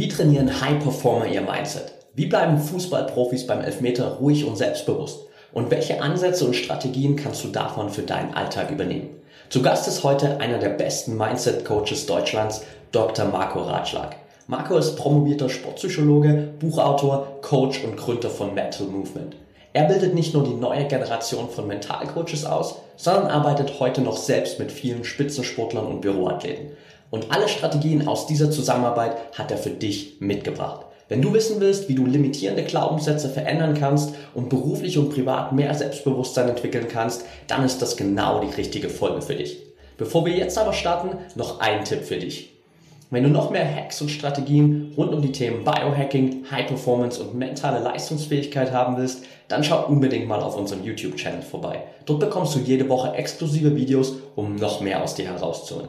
Wie trainieren High Performer ihr Mindset? Wie bleiben Fußballprofis beim Elfmeter ruhig und selbstbewusst? Und welche Ansätze und Strategien kannst du davon für deinen Alltag übernehmen? Zu Gast ist heute einer der besten Mindset-Coaches Deutschlands, Dr. Marco Ratschlag. Marco ist promovierter Sportpsychologe, Buchautor, Coach und Gründer von Mental Movement. Er bildet nicht nur die neue Generation von Mentalcoaches aus, sondern arbeitet heute noch selbst mit vielen Spitzensportlern und Büroathleten. Und alle Strategien aus dieser Zusammenarbeit hat er für dich mitgebracht. Wenn du wissen willst, wie du limitierende Glaubenssätze verändern kannst und beruflich und privat mehr Selbstbewusstsein entwickeln kannst, dann ist das genau die richtige Folge für dich. Bevor wir jetzt aber starten, noch ein Tipp für dich. Wenn du noch mehr Hacks und Strategien rund um die Themen Biohacking, High Performance und mentale Leistungsfähigkeit haben willst, dann schau unbedingt mal auf unserem YouTube-Channel vorbei. Dort bekommst du jede Woche exklusive Videos, um noch mehr aus dir herauszuholen.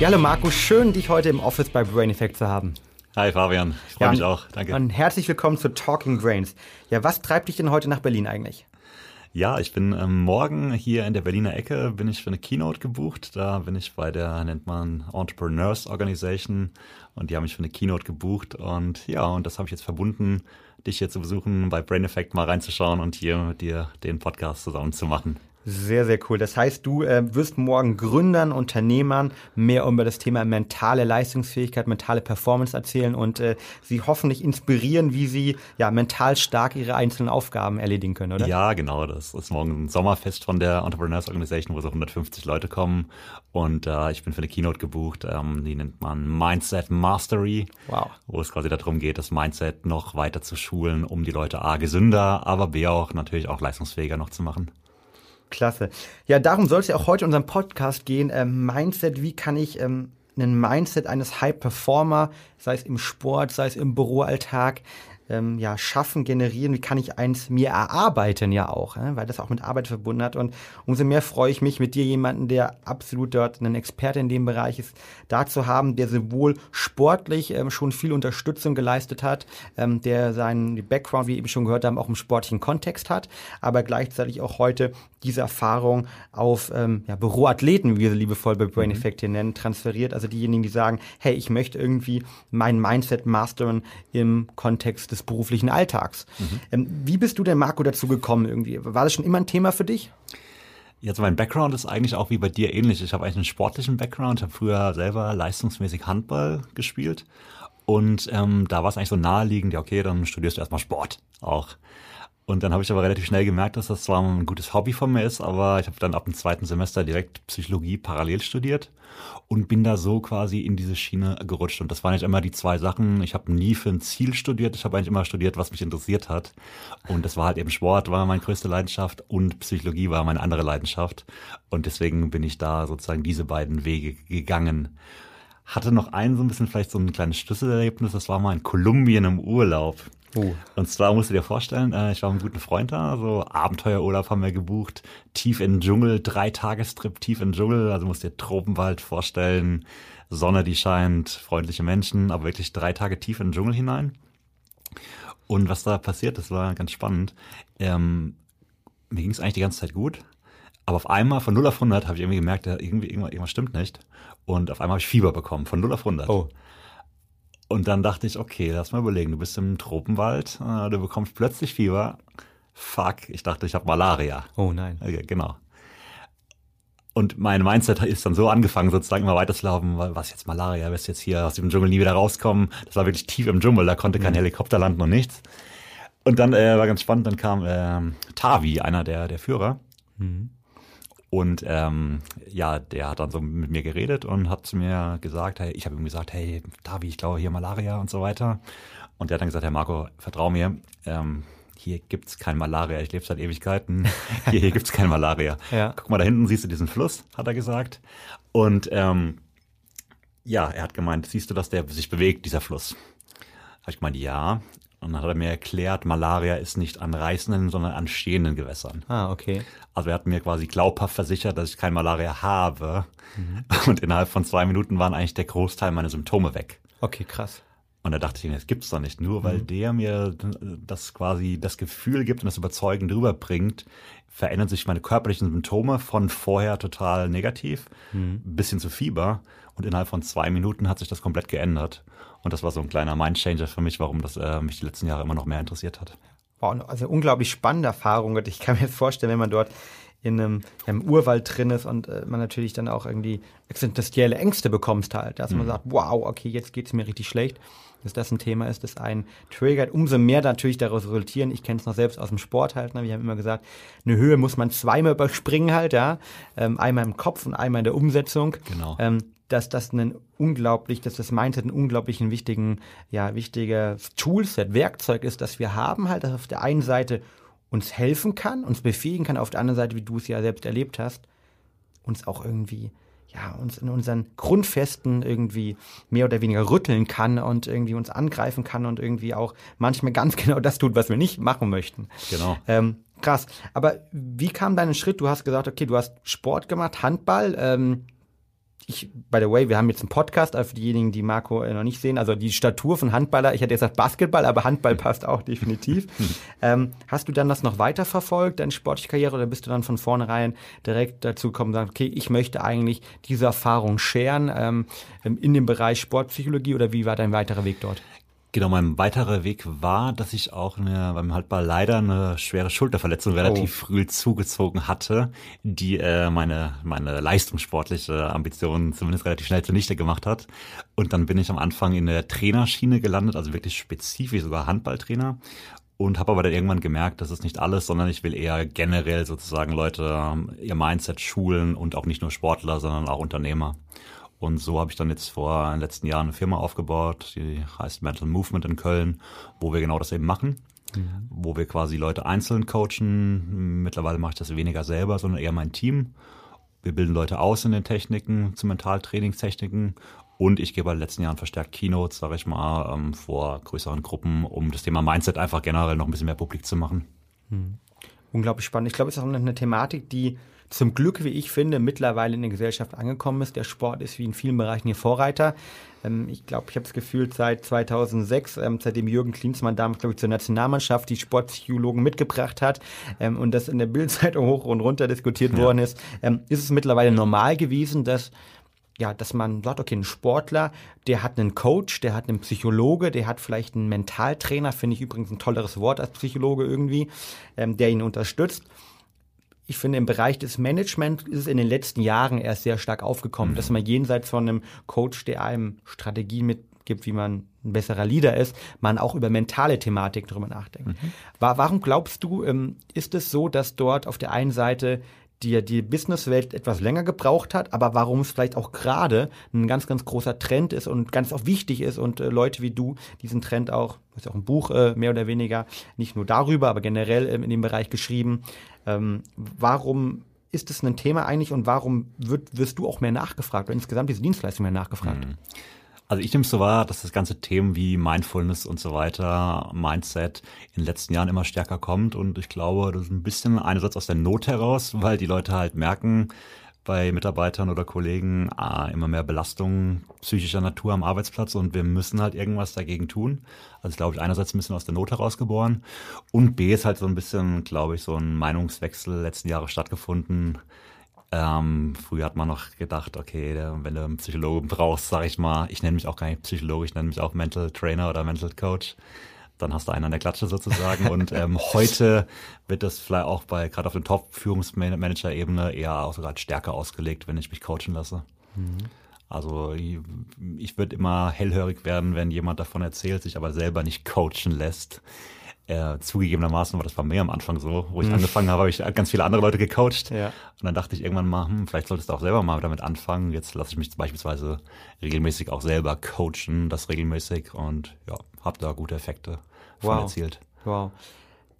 Ja, hallo Marco, schön, dich heute im Office bei Brain Effect zu haben. Hi Fabian, ich freue ja, mich auch. Danke. Und herzlich willkommen zu Talking Brains. Ja, was treibt dich denn heute nach Berlin eigentlich? Ja, ich bin ähm, morgen hier in der Berliner Ecke, bin ich für eine Keynote gebucht. Da bin ich bei der, nennt man Entrepreneurs Organization und die haben mich für eine Keynote gebucht. Und ja, und das habe ich jetzt verbunden, dich hier zu besuchen, bei Brain Effect mal reinzuschauen und hier mit dir den Podcast zusammen zu machen. Sehr, sehr cool. Das heißt, du äh, wirst morgen Gründern, Unternehmern mehr über das Thema mentale Leistungsfähigkeit, mentale Performance erzählen und äh, sie hoffentlich inspirieren, wie sie ja mental stark ihre einzelnen Aufgaben erledigen können, oder? Ja, genau. Das ist morgen ein Sommerfest von der Entrepreneurs Organization, wo so 150 Leute kommen. Und äh, ich bin für eine Keynote gebucht. Ähm, die nennt man Mindset Mastery. Wow. Wo es quasi darum geht, das Mindset noch weiter zu schulen, um die Leute A gesünder, aber B auch natürlich auch leistungsfähiger noch zu machen. Klasse. Ja, darum soll es ja auch heute unserem Podcast gehen. Ähm, Mindset, wie kann ich ähm, einen Mindset eines High Performer, sei es im Sport, sei es im Büroalltag, ähm, ja, schaffen, generieren, wie kann ich eins mir erarbeiten ja auch, äh, weil das auch mit Arbeit verbunden hat. Und umso mehr freue ich mich, mit dir jemanden, der absolut dort ein Experte in dem Bereich ist, da zu haben, der sowohl sportlich ähm, schon viel Unterstützung geleistet hat, ähm, der seinen Background, wie wir eben schon gehört haben, auch im sportlichen Kontext hat, aber gleichzeitig auch heute diese Erfahrung auf ähm, ja, Büroathleten, wie wir sie liebevoll bei Brain mhm. Effect hier nennen, transferiert. Also diejenigen, die sagen, hey, ich möchte irgendwie mein Mindset mastern im Kontext des des beruflichen Alltags. Mhm. Wie bist du denn, Marco, dazu gekommen irgendwie? War das schon immer ein Thema für dich? Jetzt mein Background ist eigentlich auch wie bei dir ähnlich. Ich habe eigentlich einen sportlichen Background. Ich habe früher selber leistungsmäßig Handball gespielt. Und ähm, da war es eigentlich so naheliegend, ja okay, dann studierst du erstmal Sport auch. Und dann habe ich aber relativ schnell gemerkt, dass das zwar ein gutes Hobby von mir ist, aber ich habe dann ab dem zweiten Semester direkt Psychologie parallel studiert und bin da so quasi in diese Schiene gerutscht. Und das waren nicht immer die zwei Sachen. Ich habe nie für ein Ziel studiert. Ich habe eigentlich immer studiert, was mich interessiert hat. Und das war halt eben Sport, war meine größte Leidenschaft und Psychologie war meine andere Leidenschaft. Und deswegen bin ich da sozusagen diese beiden Wege gegangen hatte noch ein so ein bisschen vielleicht so ein kleines Schlüsselerlebnis. Das war mal in Kolumbien im Urlaub. Uh. Und zwar musst du dir vorstellen, äh, ich war mit einem guten Freund da, so Abenteuerurlaub haben wir gebucht, tief in den Dschungel, drei Tagestrip tief in den Dschungel, also musst dir Tropenwald vorstellen, Sonne, die scheint, freundliche Menschen, aber wirklich drei Tage tief in den Dschungel hinein. Und was da passiert, das war ganz spannend. Ähm, mir ging es eigentlich die ganze Zeit gut, aber auf einmal von 0 auf 100 habe ich irgendwie gemerkt, irgendwie irgendwas, irgendwas stimmt nicht. Und auf einmal habe ich Fieber bekommen, von 0 auf 100. Oh. Und dann dachte ich, okay, lass mal überlegen, du bist im Tropenwald, äh, du bekommst plötzlich Fieber. Fuck, ich dachte, ich habe Malaria. Oh nein. Okay, genau. Und mein Mindset ist dann so angefangen, sozusagen immer weiterzulaufen, was jetzt Malaria, wirst jetzt hier aus dem Dschungel nie wieder rauskommen. Das war wirklich tief im Dschungel, da konnte kein mhm. Helikopter landen und nichts. Und dann äh, war ganz spannend, dann kam äh, Tavi, einer der, der Führer. Mhm. Und ähm, ja, der hat dann so mit mir geredet und hat mir gesagt, hey, ich habe ihm gesagt, hey, Davi, ich glaube hier Malaria und so weiter. Und der hat dann gesagt, Herr Marco, vertrau mir, ähm, hier gibt's kein Malaria. Ich lebe seit Ewigkeiten. Hier, hier gibt's kein Malaria. ja. Guck mal, da hinten siehst du diesen Fluss, hat er gesagt. Und ähm, ja, er hat gemeint, siehst du, dass der sich bewegt, dieser Fluss? Habe ich gemeint, ja. Und dann hat er mir erklärt, Malaria ist nicht an reißenden, sondern an stehenden Gewässern. Ah, okay. Also er hat mir quasi glaubhaft versichert, dass ich kein Malaria habe. Mhm. Und innerhalb von zwei Minuten waren eigentlich der Großteil meiner Symptome weg. Okay, krass. Und da dachte ich, das gibt's doch nicht. Nur weil mhm. der mir das quasi das Gefühl gibt und das überzeugend rüberbringt, verändern sich meine körperlichen Symptome von vorher total negativ, mhm. bisschen zu Fieber. Und innerhalb von zwei Minuten hat sich das komplett geändert. Und das war so ein kleiner Mindchanger für mich, warum das äh, mich die letzten Jahre immer noch mehr interessiert hat. Wow, also unglaublich spannende Erfahrung. Und ich kann mir jetzt vorstellen, wenn man dort in einem, ja, im Urwald drin ist und äh, man natürlich dann auch irgendwie existenzielle Ängste bekommst halt, dass mhm. man sagt, wow, okay, jetzt geht's mir richtig schlecht dass das ein Thema ist, das einen triggert. Umso mehr natürlich daraus resultieren. Ich kenne es noch selbst aus dem Sport halt. Ne? Wir haben immer gesagt, eine Höhe muss man zweimal überspringen halt, ja. Ähm, einmal im Kopf und einmal in der Umsetzung. Genau. Ähm, dass das ein unglaublich, dass das Mindset ein unglaublich wichtigen, ja, wichtiges Toolset, Werkzeug ist, das wir haben halt, das auf der einen Seite uns helfen kann, uns befähigen kann, auf der anderen Seite, wie du es ja selbst erlebt hast, uns auch irgendwie ja, uns in unseren Grundfesten irgendwie mehr oder weniger rütteln kann und irgendwie uns angreifen kann und irgendwie auch manchmal ganz genau das tut, was wir nicht machen möchten. Genau. Ähm, krass. Aber wie kam dein Schritt? Du hast gesagt, okay, du hast Sport gemacht, Handball. Ähm, ich, by the way, wir haben jetzt einen Podcast, also für diejenigen, die Marco äh, noch nicht sehen, also die Statur von Handballer, ich hätte jetzt gesagt Basketball, aber Handball passt auch definitiv. ähm, hast du dann das noch weiter verfolgt, deine sportliche Karriere, oder bist du dann von vornherein direkt dazu gekommen und sagst, okay, ich möchte eigentlich diese Erfahrung scheren ähm, in dem Bereich Sportpsychologie oder wie war dein weiterer Weg dort? Genau, mein weiterer Weg war, dass ich auch eine, beim Handball leider eine schwere Schulterverletzung relativ oh. früh zugezogen hatte, die äh, meine, meine leistungssportliche Ambitionen zumindest relativ schnell zunichte gemacht hat. Und dann bin ich am Anfang in der Trainerschiene gelandet, also wirklich spezifisch sogar Handballtrainer. Und habe aber dann irgendwann gemerkt, das ist nicht alles, sondern ich will eher generell sozusagen Leute ihr Mindset schulen und auch nicht nur Sportler, sondern auch Unternehmer. Und so habe ich dann jetzt vor den letzten Jahren eine Firma aufgebaut, die heißt Mental Movement in Köln, wo wir genau das eben machen. Mhm. Wo wir quasi Leute einzeln coachen. Mittlerweile mache ich das weniger selber, sondern eher mein Team. Wir bilden Leute aus in den Techniken, zu Mentaltrainingstechniken und ich gebe in den letzten Jahren verstärkt Keynotes, sage ich mal, ähm, vor größeren Gruppen, um das Thema Mindset einfach generell noch ein bisschen mehr publik zu machen. Mhm. Unglaublich spannend. Ich glaube, es ist auch eine Thematik, die zum Glück, wie ich finde, mittlerweile in der Gesellschaft angekommen ist. Der Sport ist wie in vielen Bereichen hier Vorreiter. Ähm, ich glaube, ich habe es gefühlt seit 2006, ähm, seitdem Jürgen Klinsmann damals, glaube ich, zur Nationalmannschaft die Sportpsychologen mitgebracht hat ähm, und das in der Bildzeitung hoch und runter diskutiert ja. worden ist, ist es mittlerweile normal gewesen, dass ja, dass man sagt, okay, ein Sportler, der hat einen Coach, der hat einen Psychologe, der hat vielleicht einen Mentaltrainer, finde ich übrigens ein tolleres Wort als Psychologe irgendwie, ähm, der ihn unterstützt ich finde, im Bereich des Management ist es in den letzten Jahren erst sehr stark aufgekommen, mhm. dass man jenseits von einem Coach, der einem Strategien mitgibt, wie man ein besserer Leader ist, man auch über mentale Thematik drüber nachdenkt. Mhm. Warum glaubst du, ähm, ist es so, dass dort auf der einen Seite die die Businesswelt etwas länger gebraucht hat, aber warum es vielleicht auch gerade ein ganz, ganz großer Trend ist und ganz auch wichtig ist und äh, Leute wie du diesen Trend auch, hast ja auch ein Buch äh, mehr oder weniger, nicht nur darüber, aber generell ähm, in dem Bereich geschrieben. Ähm, warum ist es ein Thema eigentlich und warum wird, wirst du auch mehr nachgefragt oder insgesamt diese Dienstleistung mehr nachgefragt? Mhm. Also ich nehme es so wahr, dass das ganze Themen wie Mindfulness und so weiter, Mindset in den letzten Jahren immer stärker kommt. Und ich glaube, das ist ein bisschen einerseits aus der Not heraus, weil die Leute halt merken, bei Mitarbeitern oder Kollegen ah, immer mehr Belastungen psychischer Natur am Arbeitsplatz und wir müssen halt irgendwas dagegen tun. Also glaube ich einerseits ein bisschen aus der Not herausgeboren und B ist halt so ein bisschen, glaube ich, so ein Meinungswechsel letzten Jahre stattgefunden ähm, früher hat man noch gedacht, okay, wenn du einen Psychologen brauchst, sag ich mal, ich nenne mich auch gar nicht Psychologe, ich nenne mich auch Mental Trainer oder Mental Coach. Dann hast du einen an der Klatsche sozusagen. und ähm, heute wird das vielleicht auch bei gerade auf der Top-Führungsmanager-Ebene eher auch sogar stärker ausgelegt, wenn ich mich coachen lasse. Mhm. Also ich, ich würde immer hellhörig werden, wenn jemand davon erzählt, sich aber selber nicht coachen lässt. Äh, zugegebenermaßen war das bei mir am Anfang so, wo ich mhm. angefangen habe, habe ich ganz viele andere Leute gecoacht. Ja. Und dann dachte ich irgendwann mal, hm, vielleicht solltest du auch selber mal damit anfangen. Jetzt lasse ich mich beispielsweise regelmäßig auch selber coachen, das regelmäßig und ja, habe da gute Effekte wow. erzielt. Wow.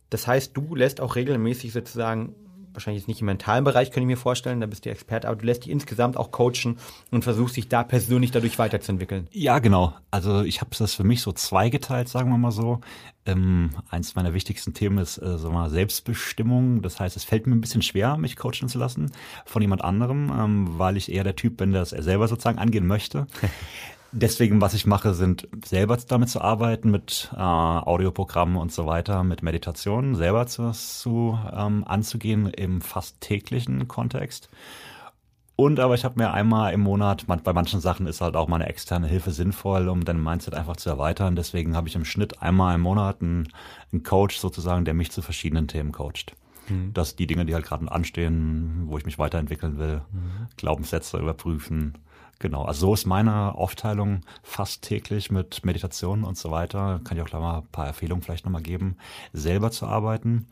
Das heißt, du lässt auch regelmäßig sozusagen wahrscheinlich jetzt nicht im mentalen Bereich, könnte ich mir vorstellen, da bist du Experte, aber du lässt dich insgesamt auch coachen und versuchst dich da persönlich dadurch weiterzuentwickeln. Ja, genau. Also ich habe das für mich so zweigeteilt, sagen wir mal so. Ähm, eins meiner wichtigsten Themen ist äh, so mal Selbstbestimmung. Das heißt, es fällt mir ein bisschen schwer, mich coachen zu lassen von jemand anderem, ähm, weil ich eher der Typ bin, der es selber sozusagen angehen möchte. Deswegen, was ich mache, sind selber damit zu arbeiten, mit äh, Audioprogrammen und so weiter, mit Meditationen, selber zu, zu ähm, anzugehen im fast täglichen Kontext. Und aber ich habe mir einmal im Monat, bei manchen Sachen ist halt auch meine externe Hilfe sinnvoll, um dein Mindset einfach zu erweitern. Deswegen habe ich im Schnitt einmal im Monat einen, einen Coach sozusagen, der mich zu verschiedenen Themen coacht. Mhm. Dass die Dinge, die halt gerade anstehen, wo ich mich weiterentwickeln will, mhm. Glaubenssätze überprüfen, Genau, also so ist meine Aufteilung fast täglich mit Meditationen und so weiter. Kann ich auch gleich mal ein paar Empfehlungen vielleicht nochmal geben, selber zu arbeiten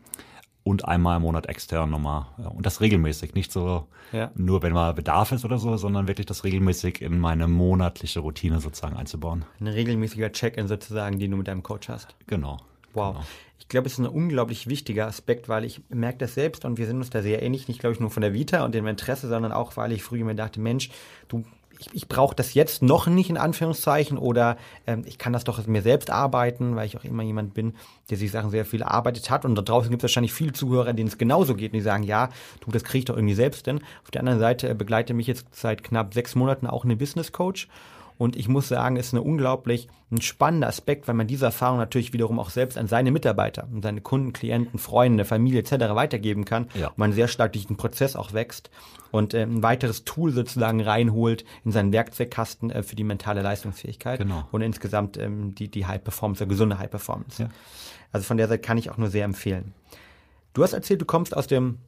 und einmal im Monat extern nochmal. Und das regelmäßig, nicht so ja. nur, wenn mal Bedarf ist oder so, sondern wirklich das regelmäßig in meine monatliche Routine sozusagen einzubauen. Ein regelmäßiger Check-in sozusagen, den du mit deinem Coach hast. Genau. Wow. Genau. Ich glaube, es ist ein unglaublich wichtiger Aspekt, weil ich merke das selbst und wir sind uns da sehr ähnlich, nicht glaube ich nur von der Vita und dem Interesse, sondern auch, weil ich früher mir dachte, Mensch, du ich, ich brauche das jetzt noch nicht in Anführungszeichen oder ähm, ich kann das doch mir selbst arbeiten, weil ich auch immer jemand bin, der sich Sachen sehr viel erarbeitet hat und da draußen gibt es wahrscheinlich viele Zuhörer, denen es genauso geht und die sagen, ja, du, das kriege ich doch irgendwie selbst hin. Auf der anderen Seite äh, begleite mich jetzt seit knapp sechs Monaten auch eine Business Coach und ich muss sagen, es ist eine unglaublich ein spannender Aspekt, weil man diese Erfahrung natürlich wiederum auch selbst an seine Mitarbeiter und seine Kunden, Klienten, Freunde, Familie etc. weitergeben kann. Ja. Und man sehr stark durch den Prozess auch wächst und äh, ein weiteres Tool sozusagen reinholt in seinen Werkzeugkasten äh, für die mentale Leistungsfähigkeit genau. und insgesamt ähm, die, die High Performance, der gesunde High Performance. Ja. Also von der Seite kann ich auch nur sehr empfehlen. Du hast erzählt, du kommst aus dem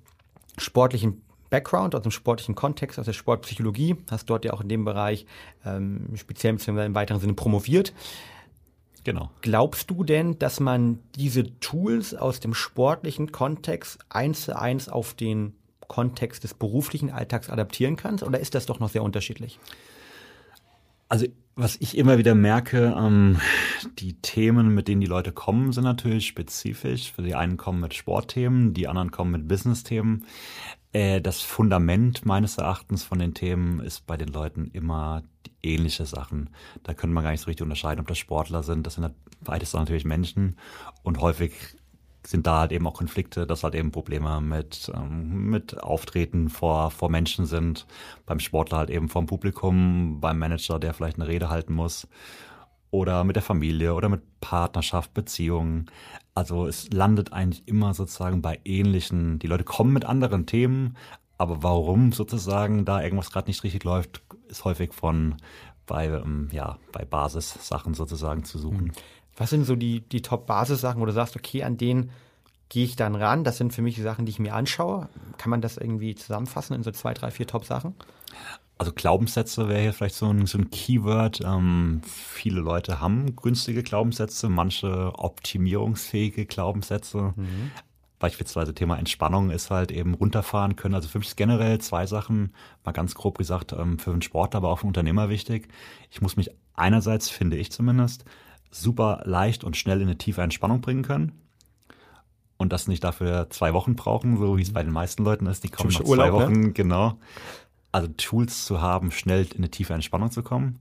sportlichen Background, aus dem sportlichen Kontext, aus der Sportpsychologie, hast dort ja auch in dem Bereich ähm, speziell bzw. im weiteren Sinne promoviert. Genau. Glaubst du denn, dass man diese Tools aus dem sportlichen Kontext eins zu eins auf den Kontext des beruflichen Alltags adaptieren kann? Oder ist das doch noch sehr unterschiedlich? Also was ich immer wieder merke, ähm, die Themen, mit denen die Leute kommen, sind natürlich spezifisch. Für die einen kommen mit Sportthemen, die anderen kommen mit Business-Themen. Äh, das Fundament meines Erachtens von den Themen ist bei den Leuten immer ähnliche Sachen. Da können man gar nicht so richtig unterscheiden, ob das Sportler sind. Das sind beides natürlich Menschen und häufig sind da halt eben auch Konflikte, dass halt eben Probleme mit, ähm, mit Auftreten vor, vor Menschen sind. Beim Sportler halt eben vom Publikum, beim Manager, der vielleicht eine Rede halten muss. Oder mit der Familie oder mit Partnerschaft, Beziehungen. Also es landet eigentlich immer sozusagen bei ähnlichen, die Leute kommen mit anderen Themen, aber warum sozusagen da irgendwas gerade nicht richtig läuft, ist häufig von bei, ähm, ja, bei Basissachen sozusagen zu suchen. Mhm. Was sind so die, die Top-Basis-Sachen, wo du sagst, okay, an denen gehe ich dann ran? Das sind für mich die Sachen, die ich mir anschaue. Kann man das irgendwie zusammenfassen in so zwei, drei, vier Top-Sachen? Also Glaubenssätze wäre hier vielleicht so ein, so ein Keyword. Ähm, viele Leute haben günstige Glaubenssätze, manche optimierungsfähige Glaubenssätze. Mhm. Beispielsweise Thema Entspannung ist halt eben runterfahren können. Also für mich ist generell zwei Sachen, mal ganz grob gesagt, ähm, für einen Sportler, aber auch für einen Unternehmer wichtig. Ich muss mich einerseits, finde ich zumindest, super leicht und schnell in eine tiefe Entspannung bringen können und das nicht dafür zwei Wochen brauchen, so wie es bei den meisten Leuten ist. Die kommen nach zwei Urlaub, ne? Wochen, ne? genau also Tools zu haben, schnell in eine tiefe Entspannung zu kommen.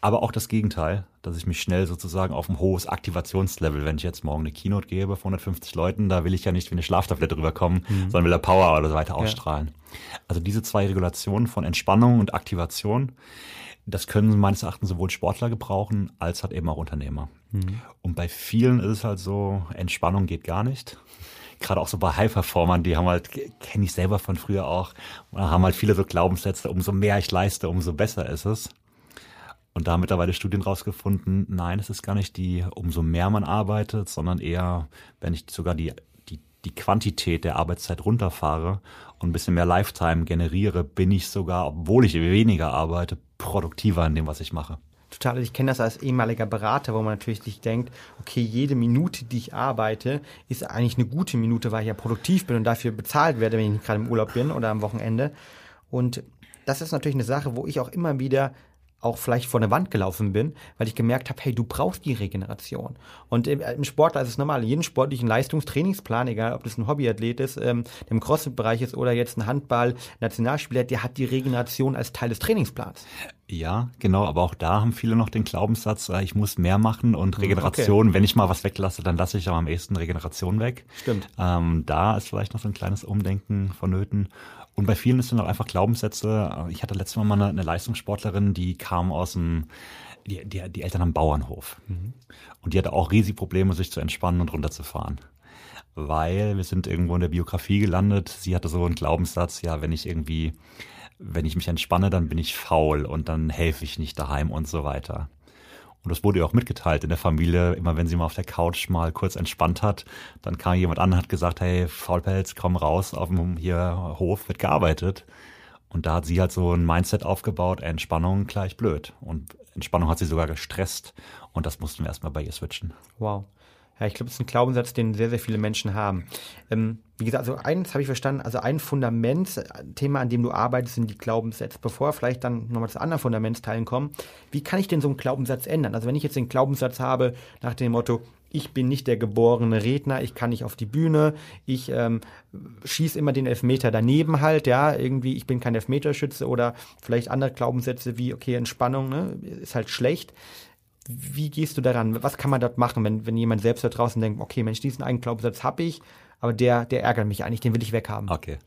Aber auch das Gegenteil, dass ich mich schnell sozusagen auf ein hohes Aktivationslevel, wenn ich jetzt morgen eine Keynote gebe vor 150 Leuten, da will ich ja nicht wie eine Schlaftablette rüberkommen, mhm. sondern will da Power oder so weiter ausstrahlen. Ja. Also diese zwei Regulationen von Entspannung und Aktivation, das können meines Erachtens sowohl Sportler gebrauchen, als halt eben auch Unternehmer. Mhm. Und bei vielen ist es halt so, Entspannung geht gar nicht gerade auch so bei High-Performern, die haben halt, kenne ich selber von früher auch, haben halt viele so Glaubenssätze, umso mehr ich leiste, umso besser ist es. Und da haben mittlerweile Studien rausgefunden, nein, es ist gar nicht die, umso mehr man arbeitet, sondern eher, wenn ich sogar die, die, die Quantität der Arbeitszeit runterfahre und ein bisschen mehr Lifetime generiere, bin ich sogar, obwohl ich weniger arbeite, produktiver in dem, was ich mache total, ich kenne das als ehemaliger Berater, wo man natürlich sich denkt, okay, jede Minute, die ich arbeite, ist eigentlich eine gute Minute, weil ich ja produktiv bin und dafür bezahlt werde, wenn ich gerade im Urlaub bin oder am Wochenende. Und das ist natürlich eine Sache, wo ich auch immer wieder auch vielleicht vor eine Wand gelaufen bin, weil ich gemerkt habe, hey, du brauchst die Regeneration. Und im, im Sportler ist es normal. Jeden sportlichen Leistungstrainingsplan, egal ob das ein Hobbyathlet ist, ähm, im Crossfit-Bereich ist oder jetzt ein Handball-Nationalspieler, der hat die Regeneration als Teil des Trainingsplans. Ja, genau, aber auch da haben viele noch den Glaubenssatz, äh, ich muss mehr machen und hm, Regeneration, okay. wenn ich mal was weglasse, dann lasse ich am ehesten Regeneration weg. Stimmt. Ähm, da ist vielleicht noch so ein kleines Umdenken vonnöten. Und bei vielen ist dann auch einfach Glaubenssätze. Ich hatte letztes Mal mal eine, eine Leistungssportlerin, die kam aus dem, die, die, die Eltern am Bauernhof. Mhm. Und die hatte auch riesige Probleme, sich zu entspannen und runterzufahren. Weil wir sind irgendwo in der Biografie gelandet. Sie hatte so einen Glaubenssatz, ja, wenn ich irgendwie, wenn ich mich entspanne, dann bin ich faul und dann helfe ich nicht daheim und so weiter. Und das wurde ihr auch mitgeteilt in der Familie. Immer wenn sie mal auf der Couch mal kurz entspannt hat, dann kam jemand an und hat gesagt, hey, Faulpelz, komm raus, auf dem hier Hof wird gearbeitet. Und da hat sie halt so ein Mindset aufgebaut, Entspannung gleich blöd. Und Entspannung hat sie sogar gestresst. Und das mussten wir erstmal bei ihr switchen. Wow. Ja, ich glaube, das ist ein Glaubenssatz, den sehr, sehr viele Menschen haben. Ähm, wie gesagt, also eins habe ich verstanden, also ein Fundament-Thema, an dem du arbeitest, sind die Glaubenssätze. Bevor wir vielleicht dann nochmal zu anderen Fundamentsteilen kommen, wie kann ich denn so einen Glaubenssatz ändern? Also wenn ich jetzt den Glaubenssatz habe nach dem Motto, ich bin nicht der geborene Redner, ich kann nicht auf die Bühne, ich ähm, schieße immer den Elfmeter daneben halt, ja, irgendwie, ich bin kein Elfmeterschütze oder vielleicht andere Glaubenssätze wie, okay, Entspannung ne, ist halt schlecht wie gehst du daran? Was kann man dort machen, wenn, wenn jemand selbst da draußen denkt, okay, Mensch, diesen einen Glaubenssatz habe ich, aber der, der ärgert mich eigentlich, den will ich weghaben. Okay.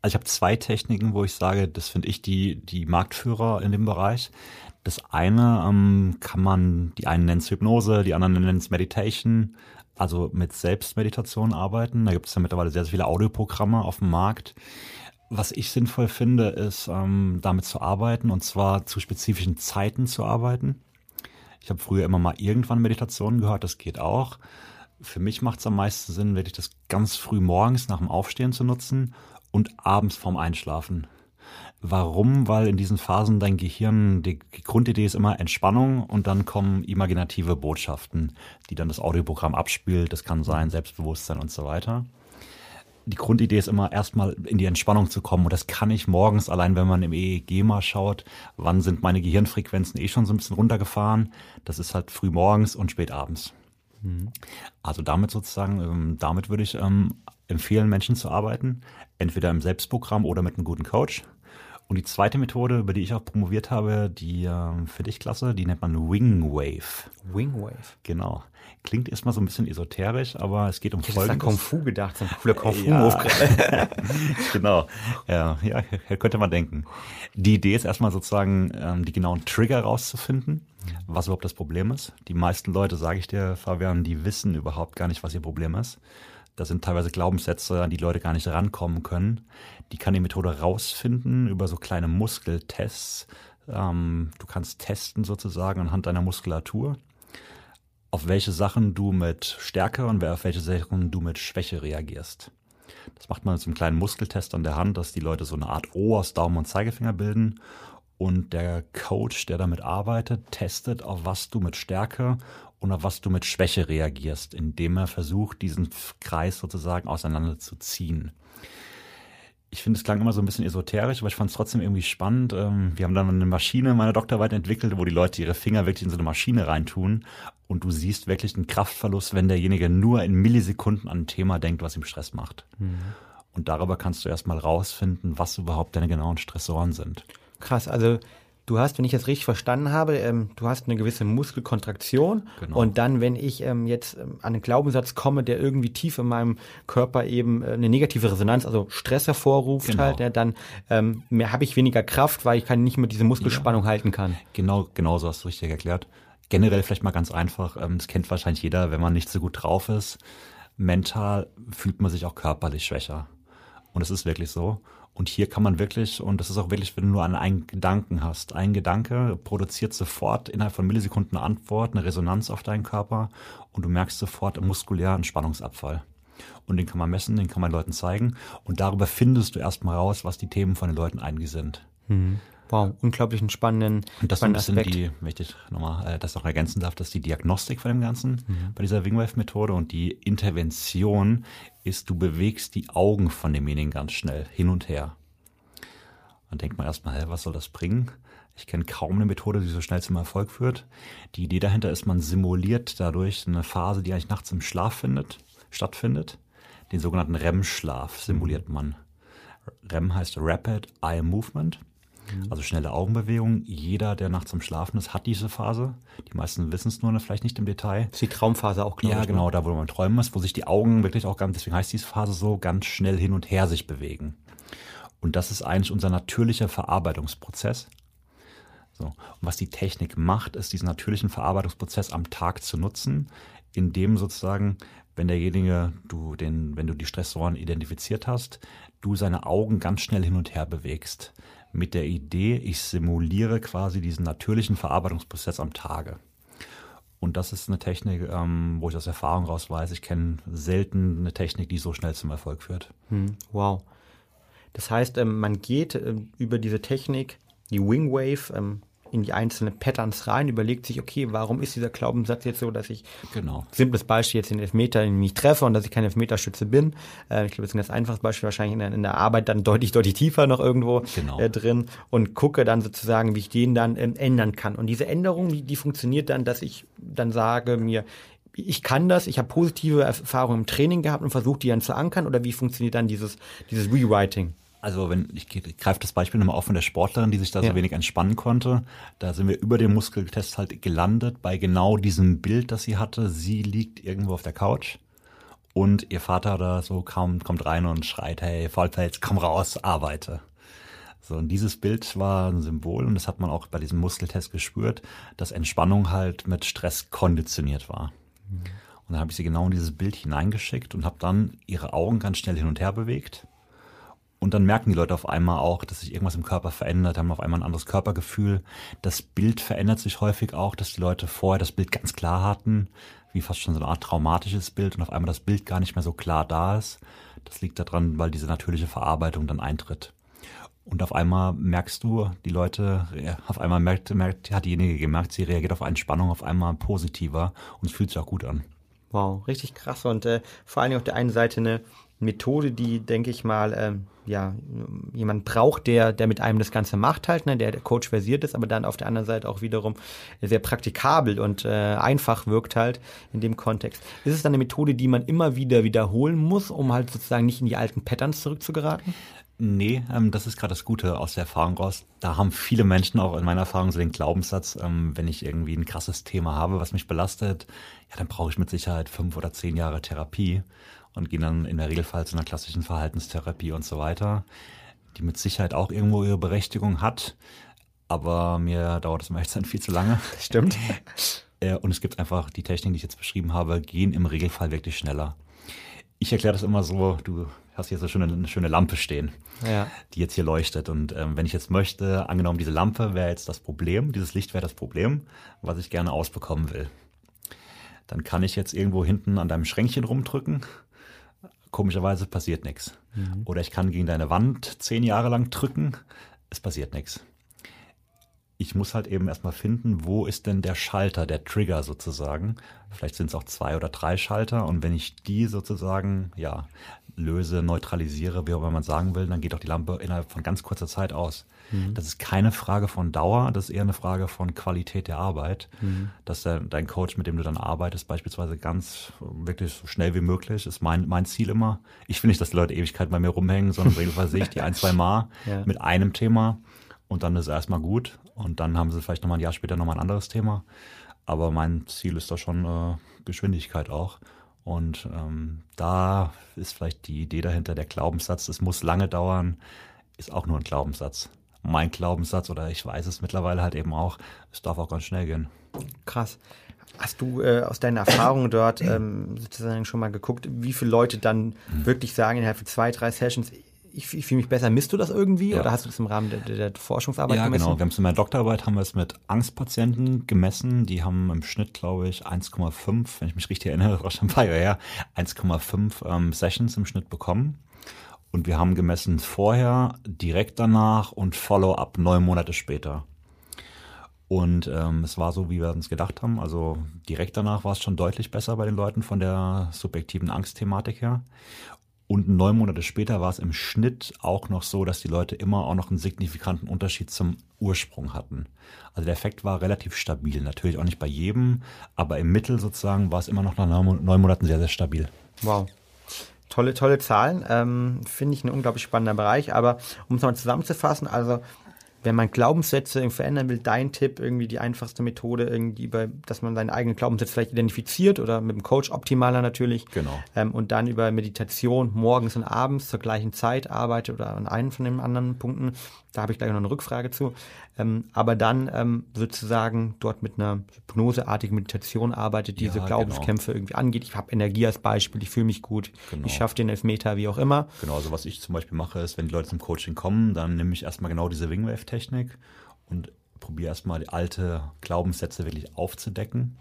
Also ich habe zwei Techniken, wo ich sage, das finde ich die, die Marktführer in dem Bereich. Das eine ähm, kann man, die einen nennen es Hypnose, die anderen nennen es Meditation, also mit Selbstmeditation arbeiten. Da gibt es ja mittlerweile sehr, sehr viele Audioprogramme auf dem Markt. Was ich sinnvoll finde, ist, ähm, damit zu arbeiten und zwar zu spezifischen Zeiten zu arbeiten. Ich habe früher immer mal irgendwann Meditationen gehört, das geht auch. Für mich macht es am meisten Sinn, wirklich das ganz früh morgens nach dem Aufstehen zu nutzen und abends vorm Einschlafen. Warum? Weil in diesen Phasen dein Gehirn, die Grundidee ist immer Entspannung und dann kommen imaginative Botschaften, die dann das Audioprogramm abspielt. Das kann sein Selbstbewusstsein und so weiter die Grundidee ist immer erstmal in die Entspannung zu kommen. Und das kann ich morgens, allein wenn man im EEG mal schaut, wann sind meine Gehirnfrequenzen eh schon so ein bisschen runtergefahren. Das ist halt früh morgens und spät abends. Mhm. Also damit sozusagen, ähm, damit würde ich ähm, empfehlen, Menschen zu arbeiten. Entweder im Selbstprogramm oder mit einem guten Coach. Und die zweite Methode, über die ich auch promoviert habe, die äh, finde ich klasse, die nennt man Wing Wave. Wing Wave. Genau. Klingt erstmal so ein bisschen esoterisch, aber es geht um ich Folgendes. Ich Kung Fu gedacht, so ein cooler Kung Fu ja. genau. Ja, ja, könnte man denken. Die Idee ist erstmal sozusagen, ähm, die genauen Trigger rauszufinden, was überhaupt das Problem ist. Die meisten Leute, sage ich dir, Fabian, die wissen überhaupt gar nicht, was ihr Problem ist. Da sind teilweise Glaubenssätze, an die Leute gar nicht rankommen können. Die kann die Methode rausfinden über so kleine Muskeltests. Ähm, du kannst testen sozusagen anhand deiner Muskulatur auf welche Sachen du mit Stärke und auf welche Sachen du mit Schwäche reagierst. Das macht man mit so einem kleinen Muskeltest an der Hand, dass die Leute so eine Art O aus Daumen und Zeigefinger bilden. Und der Coach, der damit arbeitet, testet, auf was du mit Stärke und auf was du mit Schwäche reagierst, indem er versucht, diesen Kreis sozusagen auseinanderzuziehen ich finde, es klang immer so ein bisschen esoterisch, aber ich fand es trotzdem irgendwie spannend. Ähm, wir haben dann eine Maschine in meiner Doktorarbeit entwickelt, wo die Leute ihre Finger wirklich in so eine Maschine reintun und du siehst wirklich einen Kraftverlust, wenn derjenige nur in Millisekunden an ein Thema denkt, was ihm Stress macht. Mhm. Und darüber kannst du erstmal rausfinden, was überhaupt deine genauen Stressoren sind. Krass, also Du hast, wenn ich das richtig verstanden habe, ähm, du hast eine gewisse Muskelkontraktion genau. und dann, wenn ich ähm, jetzt ähm, an einen Glaubenssatz komme, der irgendwie tief in meinem Körper eben äh, eine negative Resonanz, also Stress hervorruft genau. halt, ja, dann ähm, habe ich weniger Kraft, weil ich kann nicht mehr diese Muskelspannung ja. halten kann. Genau, genau so hast du richtig erklärt. Generell vielleicht mal ganz einfach, ähm, das kennt wahrscheinlich jeder, wenn man nicht so gut drauf ist. Mental fühlt man sich auch körperlich schwächer. Und es ist wirklich so. Und hier kann man wirklich, und das ist auch wirklich, wenn du nur einen Gedanken hast. Ein Gedanke produziert sofort innerhalb von Millisekunden eine Antwort, eine Resonanz auf deinen Körper und du merkst sofort im muskulären Spannungsabfall. Und den kann man messen, den kann man Leuten zeigen. Und darüber findest du erstmal raus, was die Themen von den Leuten eigentlich sind. Mhm. Wow, unglaublich spannenden Und das ist ein bisschen Aspekt. die, möchte ich nochmal äh, das noch ergänzen darf, dass die Diagnostik von dem Ganzen mhm. bei dieser Wingwave-Methode und die Intervention ist, du bewegst die Augen von demjenigen ganz schnell hin und her. Dann denkt man erstmal, hä, was soll das bringen? Ich kenne kaum eine Methode, die so schnell zum Erfolg führt. Die Idee dahinter ist, man simuliert dadurch eine Phase, die eigentlich nachts im Schlaf findet, stattfindet. Den sogenannten REM-Schlaf simuliert man. REM heißt Rapid Eye Movement, also schnelle Augenbewegung. Jeder, der nachts im Schlafen ist, hat diese Phase. Die meisten wissen es nur vielleicht nicht im Detail. Das ist die Traumphase auch, glaube Ja, ich. ne? genau, da wo man träumen ist, wo sich die Augen wirklich auch ganz, deswegen heißt diese Phase so, ganz schnell hin und her sich bewegen. Und das ist eigentlich unser natürlicher Verarbeitungsprozess. So. Und was die Technik macht, ist diesen natürlichen Verarbeitungsprozess am Tag zu nutzen, indem sozusagen, wenn derjenige, du den, wenn du die Stressoren identifiziert hast, du seine Augen ganz schnell hin und her bewegst. Mit der Idee, ich simuliere quasi diesen natürlichen Verarbeitungsprozess am Tage. Und das ist eine Technik, ähm, wo ich aus Erfahrung raus weiß, ich kenne selten eine Technik, die so schnell zum Erfolg führt. Hm, wow. Das heißt, ähm, man geht ähm, über diese Technik, die Wingwave, ähm, in die einzelnen Patterns rein, überlegt sich, okay, warum ist dieser Glaubenssatz jetzt so, dass ich, Genau. simples Beispiel, jetzt den Elfmeter nicht treffe und dass ich kein Elfmeterschütze bin. Äh, ich glaube, das ist ein ganz einfaches Beispiel, wahrscheinlich in der, in der Arbeit dann deutlich, deutlich tiefer noch irgendwo Genau. äh, drin und gucke dann sozusagen, wie ich den dann ähm, ändern kann. Und diese Änderung, die, die funktioniert dann, dass ich dann sage mir, ich kann das, ich habe positive Erfahrungen im Training gehabt und versuche die dann zu ankern oder wie funktioniert dann dieses, dieses Rewriting? Also wenn ich, greife das Beispiel nochmal auf von der Sportlerin, die sich da Ja. so wenig entspannen konnte. Da sind wir über den Muskeltest halt gelandet bei genau diesem Bild, das sie hatte. Sie liegt irgendwo auf der Couch und ihr Vater da so kaum kommt rein und schreit, hey, Vollpelz, komm raus, arbeite. So, und dieses Bild war ein Symbol und das hat man auch bei diesem Muskeltest gespürt, dass Entspannung halt mit Stress konditioniert war. Und dann habe ich sie genau in dieses Bild hineingeschickt und habe dann ihre Augen ganz schnell hin und her bewegt. Und dann merken die Leute auf einmal auch, dass sich irgendwas im Körper verändert, haben auf einmal ein anderes Körpergefühl. Das Bild verändert sich häufig auch, dass die Leute vorher das Bild ganz klar hatten, wie fast schon so eine Art traumatisches Bild und auf einmal das Bild gar nicht mehr so klar da ist. Das liegt daran, weil diese natürliche Verarbeitung dann eintritt. Und auf einmal merkst du, die Leute, ja, auf einmal merkt, merkt, hat diejenige gemerkt, sie reagiert auf Entspannung auf einmal positiver und es fühlt sich auch gut an. Wow, richtig krass. Und äh, vor allen Dingen auf der einen Seite eine Methode, die, denke ich mal, ähm, ja, jemand braucht, der, der mit einem das Ganze macht halt, ne, der, Coach versiert ist, aber dann auf der anderen Seite auch wiederum sehr praktikabel und äh, einfach wirkt halt in dem Kontext. Ist es dann eine Methode, die man immer wieder wiederholen muss, um halt sozusagen nicht in die alten Patterns zurückzugeraten? Nee, ähm, das ist gerade das Gute aus der Erfahrung raus. Da haben viele Menschen auch in meiner Erfahrung so den Glaubenssatz, ähm, wenn ich irgendwie ein krasses Thema habe, was mich belastet, ja, dann brauche ich mit Sicherheit fünf oder zehn Jahre Therapie und gehen dann in der Regelfall zu einer klassischen Verhaltenstherapie und so weiter, die mit Sicherheit auch irgendwo ihre Berechtigung hat. Aber mir dauert es meistens viel zu lange. Stimmt. Äh, Und es gibt einfach die Techniken, die ich jetzt beschrieben habe, gehen im Regelfall wirklich schneller. Ich erkläre das immer so, du hast hier so schöne, eine schöne Lampe stehen, Ja. die jetzt hier leuchtet. Und ähm, wenn ich jetzt möchte, angenommen, diese Lampe wäre jetzt das Problem, dieses Licht wäre das Problem, was ich gerne ausbekommen will. Dann kann ich jetzt irgendwo hinten an deinem Schränkchen rumdrücken. Komischerweise passiert nichts. Oder ich kann gegen deine Wand zehn Jahre lang drücken, es passiert nichts ich muss halt eben erstmal finden, wo ist denn der Schalter, der Trigger sozusagen. Vielleicht sind es auch zwei oder drei Schalter und wenn ich die sozusagen, ja, löse, neutralisiere, wie auch immer man sagen will, dann geht auch die Lampe innerhalb von ganz kurzer Zeit aus. Das ist keine Frage von Dauer, das ist eher eine Frage von Qualität der Arbeit, dass der, dein Coach, mit dem du dann arbeitest, beispielsweise ganz wirklich so schnell wie möglich, ist mein, mein Ziel immer. Ich will nicht, dass die Leute Ewigkeit bei mir rumhängen, sondern Regelfall sehe ich die ein, zwei Mal Ja. mit einem Thema und dann ist es erstmal gut und dann haben sie vielleicht nochmal ein Jahr später nochmal ein anderes Thema. Aber mein Ziel ist da schon äh, Geschwindigkeit auch. Und ähm, da ist vielleicht die Idee dahinter, der Glaubenssatz, es muss lange dauern, ist auch nur ein Glaubenssatz. Mein Glaubenssatz, oder ich weiß es mittlerweile halt eben auch, es darf auch ganz schnell gehen. Krass. Hast du äh, aus deiner Erfahrung dort ähm, sozusagen schon mal geguckt, wie viele Leute dann wirklich sagen innerhalb von zwei, drei Sessions, ich, ich fühle mich besser, misst du das irgendwie? Ja. Oder hast du das im Rahmen der, der, der Forschungsarbeit Ja, gemessen? genau. Wir haben es in meiner Doktorarbeit haben wir es mit Angstpatienten gemessen. Die haben im Schnitt, glaube ich, 1,5, wenn ich mich richtig erinnere, das war schon ein paar Jahre her, 1,5 ähm, Sessions im Schnitt bekommen. Und wir haben gemessen vorher, direkt danach und Follow-up neun Monate später. Und ähm, es war so, wie wir uns gedacht haben. Also direkt danach war es schon deutlich besser bei den Leuten von der subjektiven Angstthematik her. Und neun Monate später war es im Schnitt auch noch so, dass die Leute immer auch noch einen signifikanten Unterschied zum Ursprung hatten. Also der Effekt war relativ stabil. Natürlich auch nicht bei jedem, aber im Mittel sozusagen war es immer noch nach neun Monaten sehr, sehr stabil. Wow. Tolle, tolle Zahlen. Ähm, Finde ich ein unglaublich spannender Bereich. Aber um es mal zusammenzufassen, also wenn man Glaubenssätze verändern will, dein Tipp, irgendwie die einfachste Methode, irgendwie, bei, dass man seine eigenen Glaubenssätze vielleicht identifiziert oder mit dem Coach optimaler natürlich. Genau. Ähm, und dann über Meditation morgens und abends zur gleichen Zeit arbeitet oder an einen von den anderen Punkten. Da habe ich gleich noch eine Rückfrage zu. Ähm, aber dann ähm, sozusagen dort mit einer hypnoseartigen Meditation arbeitet, diese ja, Glaubenskämpfe genau. irgendwie angeht. Ich habe Energie als Beispiel, ich fühle mich gut, genau. ich schaffe den Elfmeter, wie auch immer. Genau, also was ich zum Beispiel mache, ist, wenn die Leute zum Coaching kommen, dann nehme ich erstmal genau diese Wingwave-Technik und probiere erstmal die alte Glaubenssätze wirklich aufzudecken.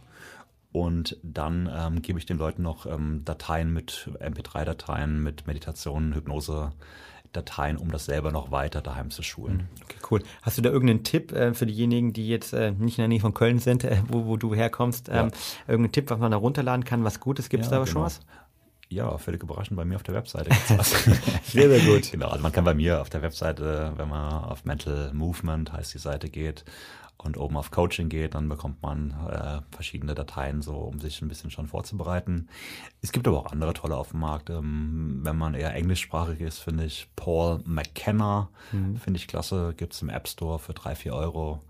Und dann ähm, gebe ich den Leuten noch ähm, Dateien mit MP3-Dateien, mit Meditationen, Hypnose, Dateien, um das selber noch weiter daheim zu schulen. Mhm. Okay, cool. Hast du da irgendeinen Tipp äh, für diejenigen, die jetzt äh, nicht in der Nähe von Köln sind, äh, wo, wo du herkommst? Ähm, ja. Irgendeinen Tipp, was man da runterladen kann, was Gutes? Gibt es ja, da genau. schon was? Ja, völlig überraschend, bei mir auf der Webseite gibt's was. sehr, sehr gut. Genau, also man kann bei mir auf der Webseite, wenn man auf Mental Movement heißt die Seite geht, und oben auf Coaching geht, dann bekommt man äh, verschiedene Dateien, so um sich ein bisschen schon vorzubereiten. Es gibt aber auch andere tolle auf dem Markt. Ähm, wenn man eher englischsprachig ist, finde ich Paul McKenna, mhm. finde ich klasse, gibt's im App Store für drei, vier Euro.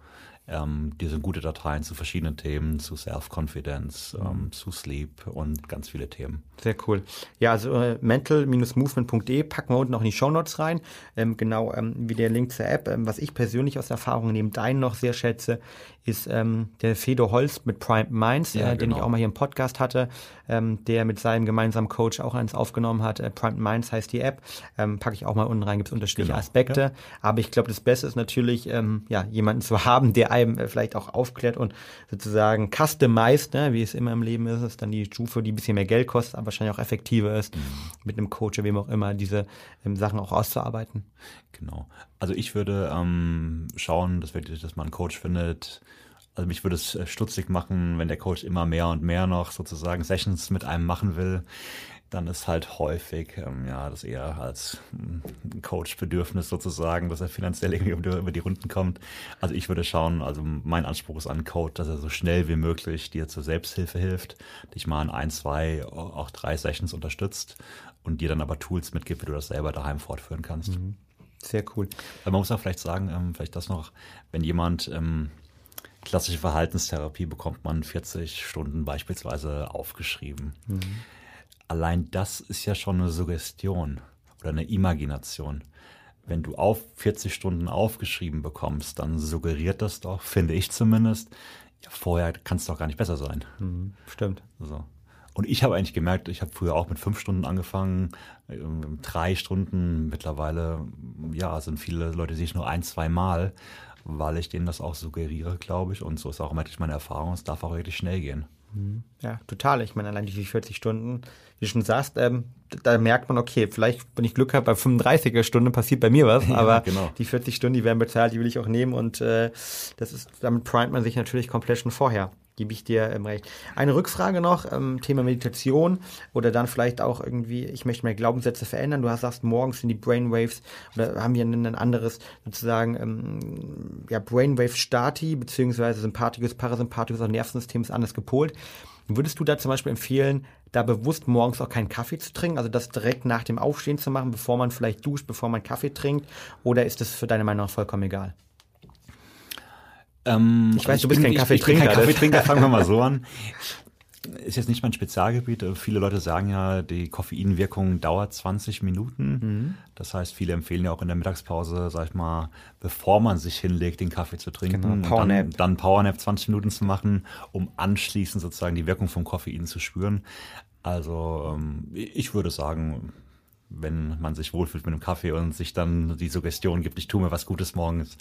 Ähm, die sind gute Dateien zu verschiedenen Themen, zu Self-Confidence, mhm. ähm, zu Sleep und ganz viele Themen. Sehr cool. Ja, also äh, mental-movement.de packen wir unten noch in die Show Notes rein. Ähm, genau ähm, wie der Link zur App. Ähm, was ich persönlich aus Erfahrung neben deinen noch sehr schätze, ist ähm, der Fedor Holz mit Prime Minds, ja, äh, den genau. ich auch mal hier im Podcast hatte, ähm, der mit seinem gemeinsamen Coach auch eins aufgenommen hat. Äh, Prime Minds heißt die App. Ähm, packe ich auch mal unten rein, gibt es unterschiedliche genau. Aspekte. Ja. Aber ich glaube, das Beste ist natürlich, ähm, ja, jemanden zu haben, der einem äh, vielleicht auch aufklärt und sozusagen customized, ne, wie es immer im Leben ist, ist dann die Stufe, die ein bisschen mehr Geld kostet, aber wahrscheinlich auch effektiver ist, mhm. mit einem Coach oder wem auch immer, diese ähm, Sachen auch auszuarbeiten. Genau. Also ich würde ähm, schauen, dass, wirklich, dass man einen Coach findet, also mich würde es äh, stutzig machen, wenn der Coach immer mehr und mehr noch sozusagen Sessions mit einem machen will. Dann ist halt häufig, ähm, ja, das eher als hm, Coach-Bedürfnis sozusagen, dass er finanziell irgendwie über die Runden kommt. Also ich würde schauen, also mein Anspruch ist an Coach, dass er so schnell wie möglich dir zur Selbsthilfe hilft, dich mal in ein, zwei, auch drei Sessions unterstützt und dir dann aber Tools mitgibt, wie du das selber daheim fortführen kannst. Mhm. Sehr cool. Weil man muss auch vielleicht sagen, ähm, vielleicht das noch, wenn jemand ähm, klassische Verhaltenstherapie bekommt man 40 Stunden beispielsweise aufgeschrieben. Mhm. Allein das ist ja schon eine Suggestion oder eine Imagination. Wenn du auf 40 Stunden aufgeschrieben bekommst, dann suggeriert das doch, finde ich zumindest, ja, vorher kann es doch gar nicht besser sein. Mhm, stimmt. So. Und ich habe eigentlich gemerkt, ich habe früher auch mit fünf Stunden angefangen, ähm, drei Stunden mittlerweile, ja, sind viele Leute, die ich nur ein, zwei Mal weil ich denen das auch suggeriere, glaube ich. Und so ist auch immer meine Erfahrung. Es darf auch wirklich schnell gehen. Mhm. Ja, total. Ich meine, allein die 40 Stunden, wie du schon sagst, ähm, da merkt man, okay, vielleicht, wenn ich Glück habe, bei 35er Stunde passiert bei mir was, aber ja, genau. die 40 Stunden, die werden bezahlt, die will ich auch nehmen und äh, das ist, damit primet man sich natürlich komplett schon vorher gebe ich dir ähm, recht. Eine Rückfrage noch, ähm, Thema Meditation oder dann vielleicht auch irgendwie, ich möchte meine Glaubenssätze verändern. Du hast sagst, morgens sind die Brainwaves oder haben wir ein, anderes sozusagen ähm, ja, Brainwave-Stati, beziehungsweise Sympathikus, Parasympathikus, auch Nervensystem ist anders gepolt. Würdest du da zum Beispiel empfehlen, da bewusst morgens auch keinen Kaffee zu trinken, also das direkt nach dem Aufstehen zu machen, bevor man vielleicht duscht, bevor man Kaffee trinkt, oder ist das für deine Meinung vollkommen egal? Ähm, ich weiß, du bist bin, kein Kaffeetrinker. Kein Kaffeetrinker, fangen wir mal so an. Ist jetzt nicht mein Spezialgebiet. Viele Leute sagen ja, die Koffeinwirkung dauert 20 Minuten. Mhm. Das heißt, viele empfehlen ja auch in der Mittagspause, sag ich mal, bevor man sich hinlegt, den Kaffee zu trinken, genau, Powernap. dann, dann Powernap 20 Minuten zu machen, um anschließend sozusagen die Wirkung vom Koffein zu spüren. Also ähm, ich würde sagen, wenn man sich wohlfühlt mit einem Kaffee und sich dann die Suggestion gibt, ich tue mir was Gutes morgens,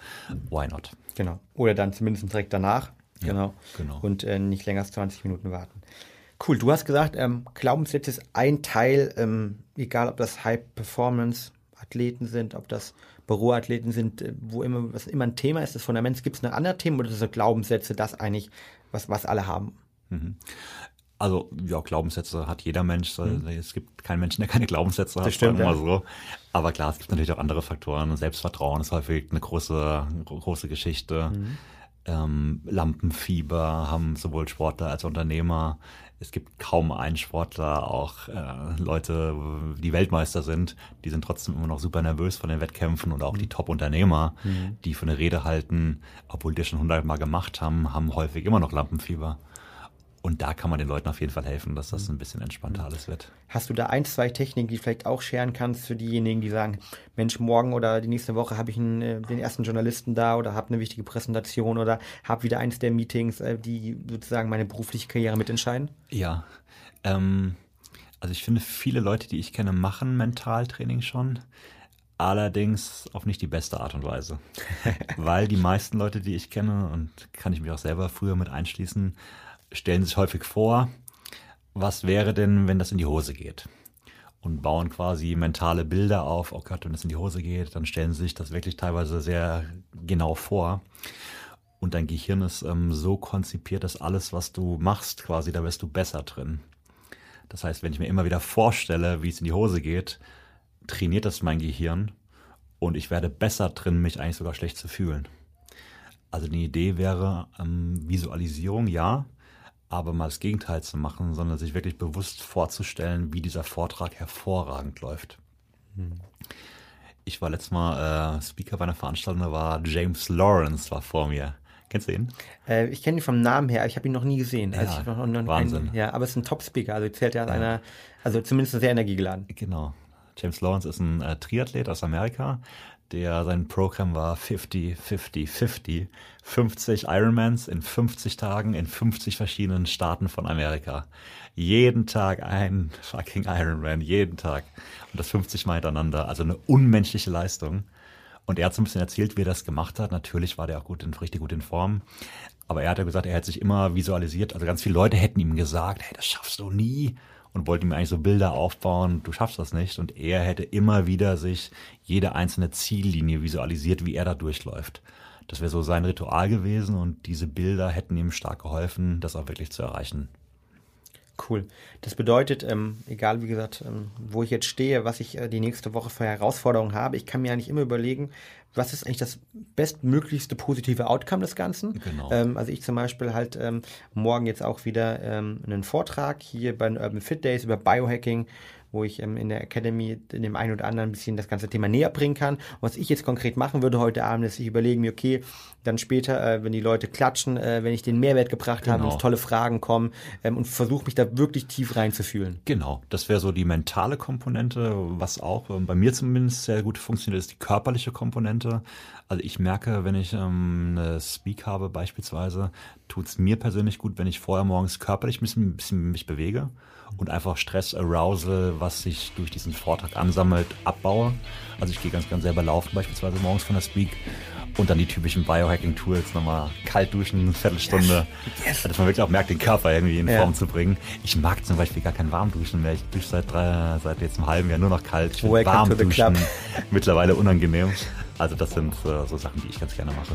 why not? Genau. Oder dann zumindest direkt danach. Genau. Ja, genau. Und äh, nicht länger als 20 Minuten warten. Cool, du hast gesagt, ähm, Glaubenssätze ist ein Teil, ähm, egal ob das High-Performance-Athleten sind, ob das Büroathleten sind, äh, wo immer, was immer ein Thema ist, das Fundament. Gibt es noch andere Themen oder sind Glaubenssätze das eigentlich, was, was alle haben? Mhm. Also, ja, Glaubenssätze hat jeder Mensch. Mhm. Es gibt keinen Menschen, der keine Glaubenssätze hat. Das stimmt, ja. so. Aber klar, es gibt natürlich auch andere Faktoren. Selbstvertrauen ist häufig eine große, große Geschichte. Mhm. Ähm, Lampenfieber haben sowohl Sportler als Unternehmer. Es gibt kaum einen Sportler, auch äh, Leute, die Weltmeister sind, die sind trotzdem immer noch super nervös von den Wettkämpfen und auch die mhm. Top-Unternehmer, mhm. die für eine Rede halten, obwohl die schon hundertmal gemacht haben, haben häufig immer noch Lampenfieber. Und da kann man den Leuten auf jeden Fall helfen, dass das ein bisschen entspannter alles wird. Hast du da ein, zwei Techniken, die du vielleicht auch scheren kannst für diejenigen, die sagen, Mensch, morgen oder die nächste Woche habe ich einen, äh, den ersten Journalisten da oder habe eine wichtige Präsentation oder habe wieder eins der Meetings, äh, die sozusagen meine berufliche Karriere mitentscheiden? Ja, ähm, also ich finde, viele Leute, die ich kenne, machen Mentaltraining schon. Allerdings auf nicht die beste Art und Weise. Weil die meisten Leute, die ich kenne, und kann ich mich auch selber früher mit einschließen, stellen sich häufig vor, was wäre denn, wenn das in die Hose geht? Und bauen quasi mentale Bilder auf, oh Gott, wenn das in die Hose geht, dann stellen sie sich das wirklich teilweise sehr genau vor. Und dein Gehirn ist ähm, so konzipiert, dass alles, was du machst, quasi, da wirst du besser drin. Das heißt, wenn ich mir immer wieder vorstelle, wie es in die Hose geht, trainiert das mein Gehirn und ich werde besser drin, mich eigentlich sogar schlecht zu fühlen. Also die Idee wäre ähm, Visualisierung, ja, aber mal das Gegenteil zu machen, sondern sich wirklich bewusst vorzustellen, wie dieser Vortrag hervorragend läuft. Hm. Ich war letztes Mal äh, Speaker bei einer Veranstaltung, da war James Lawrence war vor mir. Kennst du ihn? Äh, ich kenne ihn vom Namen her, ich habe ihn noch nie gesehen. Also ja, noch, noch Wahnsinn. Keinen, ja, aber es ist ein Top-Speaker, also zählt ja, ja. einer, also zumindest sehr energiegeladen. Genau. James Lawrence ist ein äh, Triathlet aus Amerika, der sein Programm war 50, 50, 50. 50 Ironmans in 50 Tagen in 50 verschiedenen Staaten von Amerika. Jeden Tag ein fucking Ironman, jeden Tag. Und das 50 Mal hintereinander. Also eine unmenschliche Leistung. Und er hat so ein bisschen erzählt, wie er das gemacht hat. Natürlich war der auch gut in, richtig gut in Form. Aber er hat ja gesagt, er hätte sich immer visualisiert. Also ganz viele Leute hätten ihm gesagt, hey, das schaffst du nie und wollte ihm eigentlich so Bilder aufbauen, du schaffst das nicht. Und er hätte immer wieder sich jede einzelne Ziellinie visualisiert, wie er da durchläuft. Das wäre so sein Ritual gewesen und diese Bilder hätten ihm stark geholfen, das auch wirklich zu erreichen. Cool. Das bedeutet, ähm, egal wie gesagt, ähm, wo ich jetzt stehe, was ich äh, die nächste Woche für Herausforderungen habe, ich kann mir eigentlich immer überlegen, was ist eigentlich das bestmöglichste positive Outcome des Ganzen. Genau. Ähm, also ich zum Beispiel halt ähm, morgen jetzt auch wieder ähm, einen Vortrag hier bei den Urban Fit Days über Biohacking wo ich ähm, in der Academy in dem einen oder anderen ein bisschen das ganze Thema näher bringen kann. Und was ich jetzt konkret machen würde heute Abend, ist, ich überlege mir, okay, dann später, äh, wenn die Leute klatschen, äh, wenn ich den Mehrwert gebracht genau. habe, wenn tolle Fragen kommen ähm, und versuche mich da wirklich tief reinzufühlen. Genau, das wäre so die mentale Komponente, was auch ähm, bei mir zumindest sehr gut funktioniert, ist die körperliche Komponente. Also ich merke, wenn ich ähm, eine Speak habe beispielsweise, tut es mir persönlich gut, wenn ich vorher morgens körperlich ein bisschen, ein bisschen mich bewege und einfach Stress, Arousal, was sich durch diesen Vortrag ansammelt, abbaue. Also ich gehe ganz, ganz selber laufen, beispielsweise morgens von der Speak und dann die typischen Biohacking-Tools, nochmal kalt duschen, eine Viertelstunde, yes. Yes. dass man wirklich auch merkt, den Körper irgendwie in Form ja. zu bringen. Ich mag zum Beispiel gar kein Warmduschen mehr. Ich dusche seit, drei, seit jetzt einem halben Jahr nur noch kalt. Ich warm duschen mittlerweile unangenehm. Also das sind äh, so Sachen, die ich ganz gerne mache.